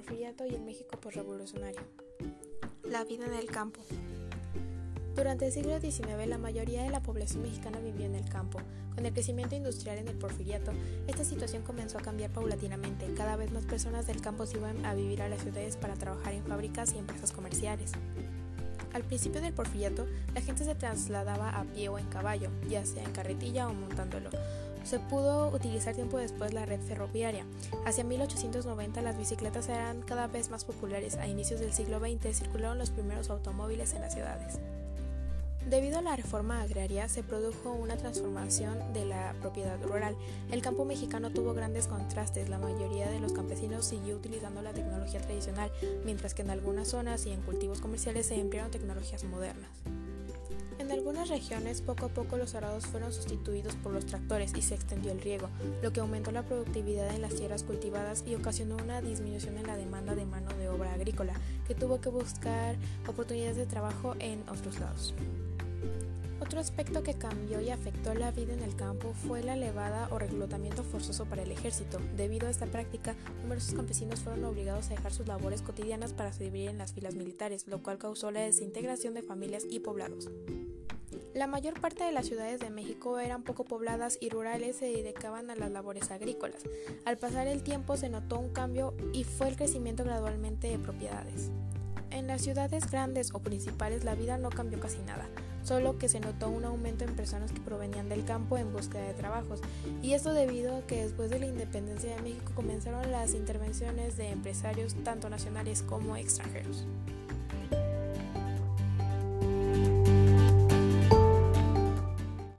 porfiriato y el México posrevolucionario. La vida en el campo. Durante el siglo XIX la mayoría de la población mexicana vivió en el campo. Con el crecimiento industrial en el porfiriato, esta situación comenzó a cambiar paulatinamente. Cada vez más personas del campo se iban a vivir a las ciudades para trabajar en fábricas y empresas comerciales. Al principio del porfiriato, la gente se trasladaba a pie o en caballo, ya sea en carretilla o montándolo. Se pudo utilizar tiempo después la red ferroviaria. Hacia 1890 las bicicletas eran cada vez más populares. A inicios del siglo XX circularon los primeros automóviles en las ciudades. Debido a la reforma agraria se produjo una transformación de la propiedad rural. El campo mexicano tuvo grandes contrastes. La mayoría de los campesinos siguió utilizando la tecnología tradicional, mientras que en algunas zonas y en cultivos comerciales se emplearon tecnologías modernas. En algunas regiones poco a poco los arados fueron sustituidos por los tractores y se extendió el riego, lo que aumentó la productividad en las tierras cultivadas y ocasionó una disminución en la demanda de mano de obra agrícola, que tuvo que buscar oportunidades de trabajo en otros lados. Otro aspecto que cambió y afectó la vida en el campo fue la levada o reclutamiento forzoso para el ejército. Debido a esta práctica, numerosos campesinos fueron obligados a dejar sus labores cotidianas para servir en las filas militares, lo cual causó la desintegración de familias y poblados. La mayor parte de las ciudades de México eran poco pobladas y rurales se dedicaban a las labores agrícolas. Al pasar el tiempo se notó un cambio y fue el crecimiento gradualmente de propiedades. En las ciudades grandes o principales la vida no cambió casi nada solo que se notó un aumento en personas que provenían del campo en búsqueda de trabajos, y esto debido a que después de la independencia de México comenzaron las intervenciones de empresarios tanto nacionales como extranjeros.